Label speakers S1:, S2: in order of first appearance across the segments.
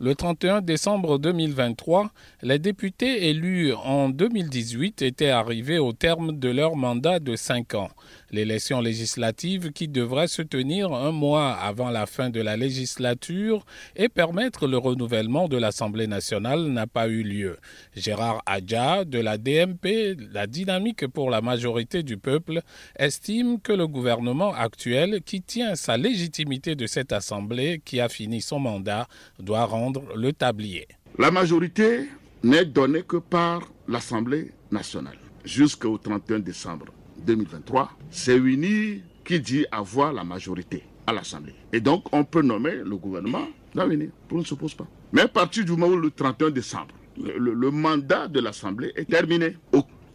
S1: Le 31 décembre 2023, les députés élus en 2018 étaient arrivés au terme de leur mandat de 5 ans. L'élection législative qui devrait se tenir un mois avant la fin de la législature et permettre le renouvellement de l'Assemblée nationale n'a pas eu lieu. Gérard Adja de la DMP, la dynamique pour la majorité du peuple, estime que le gouvernement actuel qui tient sa légitimité de cette Assemblée qui a fini son mandat doit rendre le tablier.
S2: La majorité n'est donnée que par l'Assemblée nationale. Jusqu'au 31 décembre 2023, c'est UNI qui dit avoir la majorité à l'Assemblée. Et donc, on peut nommer le gouvernement d'avenir. On ne se pose pas. Mais à partir du moment où le 31 décembre, le, mandat de l'Assemblée est terminé,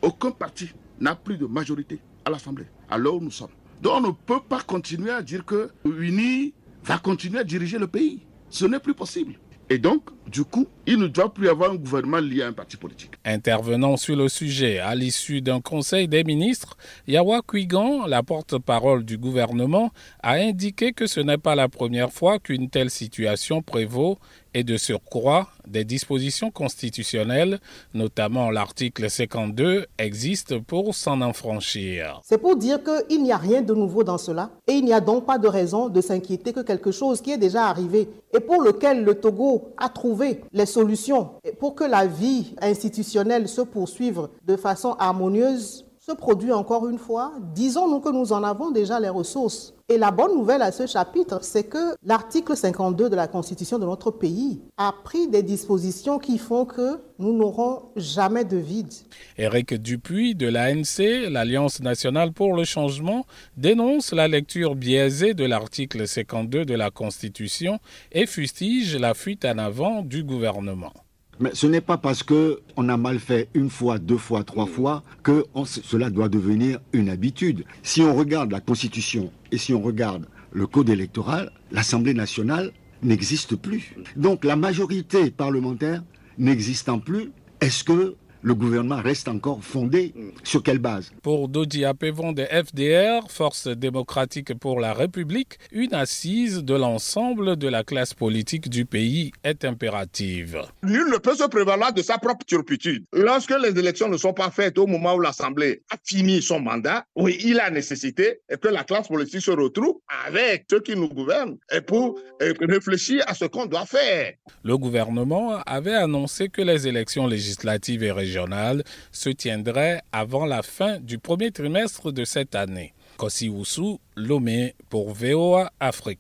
S2: aucun parti n'a plus de majorité à l'Assemblée. Alors nous sommes. Donc on ne peut pas continuer à dire que UNI va continuer à diriger le pays. Ce n'est plus possible. Et donc, du coup, il ne doit plus y avoir un gouvernement lié à un parti politique.
S1: Intervenant sur le sujet à l'issue d'un conseil des ministres, Yawa Kuigan, la porte-parole du gouvernement, a indiqué que ce n'est pas la première fois qu'une telle situation prévaut et de surcroît, des dispositions constitutionnelles, notamment l'article 52, existent pour s'en enfranchir.
S3: C'est pour dire qu'il n'y a rien de nouveau dans cela et il n'y a donc pas de raison de s'inquiéter que quelque chose qui est déjà arrivé et pour lequel le Togo a trouvé les solutions. Pour que la vie institutionnelle se poursuive de façon harmonieuse se produit encore une fois, disons-nous que nous en avons déjà les ressources. Et la bonne nouvelle à ce chapitre, c'est que l'article 52 de la Constitution de notre pays a pris des dispositions qui font que nous n'aurons jamais de vide.
S1: Éric Dupuis de l'ANC, l'Alliance nationale pour le changement, dénonce la lecture biaisée de l'article 52 de la Constitution et fustige la fuite en avant du gouvernement.
S4: Mais ce n'est pas parce qu'on a mal fait une fois, deux fois, trois fois que cela doit devenir une habitude. Si on regarde la Constitution et si on regarde le Code électoral, l'Assemblée nationale n'existe plus. Donc la majorité parlementaire n'existant plus, est-ce que le gouvernement reste encore fondé sur quelle base?
S1: Pour Dodi Apevon de FDR, Force démocratique pour la République, une assise de l'ensemble de la classe politique du pays est impérative.
S5: Nul ne peut se prévaloir de sa propre turpitude. Lorsque les élections ne sont pas faites au moment où l'Assemblée a fini son mandat, oui, il a nécessité que la classe politique se retrouve avec ceux qui nous gouvernent et pour réfléchir à ce qu'on doit faire.
S1: Le gouvernement avait annoncé que les élections législatives et régionales se tiendrait avant la fin du premier trimestre de cette année. Kossi Oussou, Lomé pour VOA Afrique.